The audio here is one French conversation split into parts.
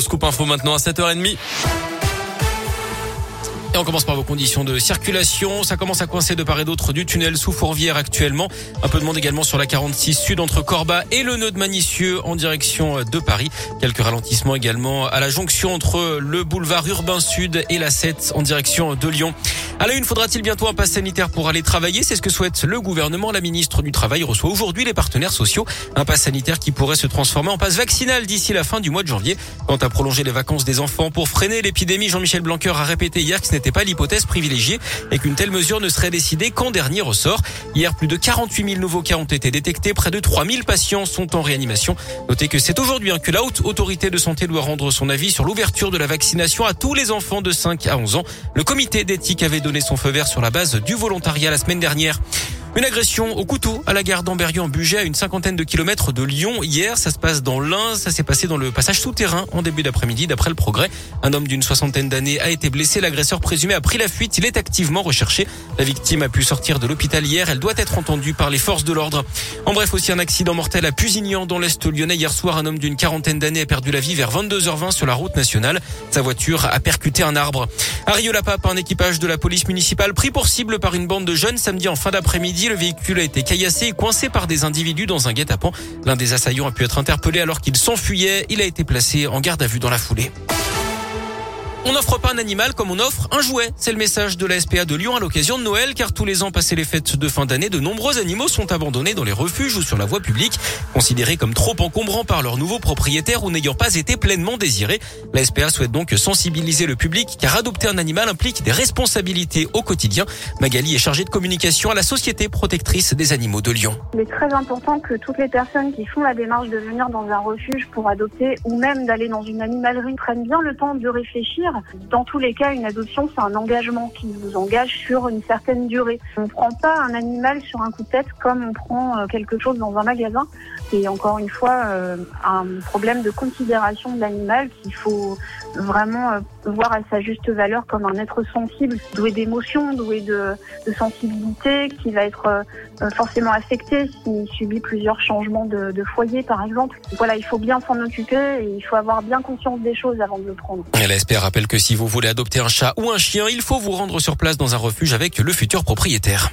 Scoop Info maintenant à 7h30. Et on commence par vos conditions de circulation. Ça commence à coincer de part et d'autre du tunnel sous Fourvière actuellement. Un peu de monde également sur la 46 sud entre Corba et le nœud de Manicieux en direction de Paris. Quelques ralentissements également à la jonction entre le boulevard urbain sud et la 7 en direction de Lyon. À la une, faudra-t-il bientôt un pass sanitaire pour aller travailler? C'est ce que souhaite le gouvernement. La ministre du Travail reçoit aujourd'hui les partenaires sociaux. Un pass sanitaire qui pourrait se transformer en passe vaccinal d'ici la fin du mois de janvier. Quant à prolonger les vacances des enfants pour freiner l'épidémie, Jean-Michel Blanquer a répété hier que ce n'était pas l'hypothèse privilégiée et qu'une telle mesure ne serait décidée qu'en dernier ressort. Hier, plus de 48 000 nouveaux cas ont été détectés. Près de 3 000 patients sont en réanimation. Notez que c'est aujourd'hui que la haute autorité de santé doit rendre son avis sur l'ouverture de la vaccination à tous les enfants de 5 à 11 ans. Le comité d'éthique avait donné son feu vert sur la base du volontariat la semaine dernière. Une agression au couteau à la gare d'Amberieu en Bugey à une cinquantaine de kilomètres de Lyon. Hier, ça se passe dans l'Ain. Ça s'est passé dans le passage souterrain en début d'après-midi d'après le progrès. Un homme d'une soixantaine d'années a été blessé. L'agresseur présumé a pris la fuite. Il est activement recherché. La victime a pu sortir de l'hôpital hier. Elle doit être entendue par les forces de l'ordre. En bref, aussi un accident mortel à Pusignan dans l'Est lyonnais. Hier soir, un homme d'une quarantaine d'années a perdu la vie vers 22h20 sur la route nationale. Sa voiture a percuté un arbre. À Rio-la-Pape, un équipage de la police municipale pris pour cible par une bande de jeunes samedi en fin d'après-midi. Le véhicule a été caillassé et coincé par des individus dans un guet-apens. L'un des assaillants a pu être interpellé alors qu'il s'enfuyait. Il a été placé en garde à vue dans la foulée. On n'offre pas un animal comme on offre un jouet. C'est le message de la SPA de Lyon à l'occasion de Noël, car tous les ans passés les fêtes de fin d'année, de nombreux animaux sont abandonnés dans les refuges ou sur la voie publique, considérés comme trop encombrants par leurs nouveaux propriétaires ou n'ayant pas été pleinement désirés. La SPA souhaite donc sensibiliser le public, car adopter un animal implique des responsabilités au quotidien. Magali est chargée de communication à la Société protectrice des animaux de Lyon. Il est très important que toutes les personnes qui font la démarche de venir dans un refuge pour adopter ou même d'aller dans une animalerie prennent bien le temps de réfléchir dans tous les cas, une adoption, c'est un engagement qui vous engage sur une certaine durée. On ne prend pas un animal sur un coup de tête comme on prend euh, quelque chose dans un magasin. C'est encore une fois euh, un problème de considération de l'animal qu'il faut vraiment euh, voir à sa juste valeur comme un être sensible, doué d'émotions, doué de, sensibilité, qui va être forcément affecté s'il subit plusieurs changements de, foyer, par exemple. Voilà, il faut bien s'en occuper et il faut avoir bien conscience des choses avant de le prendre. Et la rappelle que si vous voulez adopter un chat ou un chien, il faut vous rendre sur place dans un refuge avec le futur propriétaire.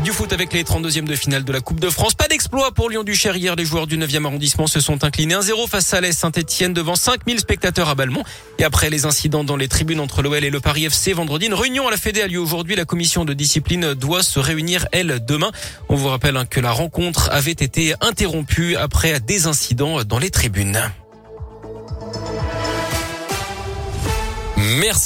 Du foot avec les 32e de finale de la Coupe de France. Pas d'exploit pour Lyon-Duchère hier. Les joueurs du 9e arrondissement se sont inclinés 1-0 face à l'Est Saint-Etienne devant 5000 spectateurs à Balmont. Et après les incidents dans les tribunes entre l'OL et le Paris FC vendredi, une réunion à la Fédé a lieu aujourd'hui. La commission de discipline doit se réunir, elle, demain. On vous rappelle hein, que la rencontre avait été interrompue après des incidents dans les tribunes. Merci.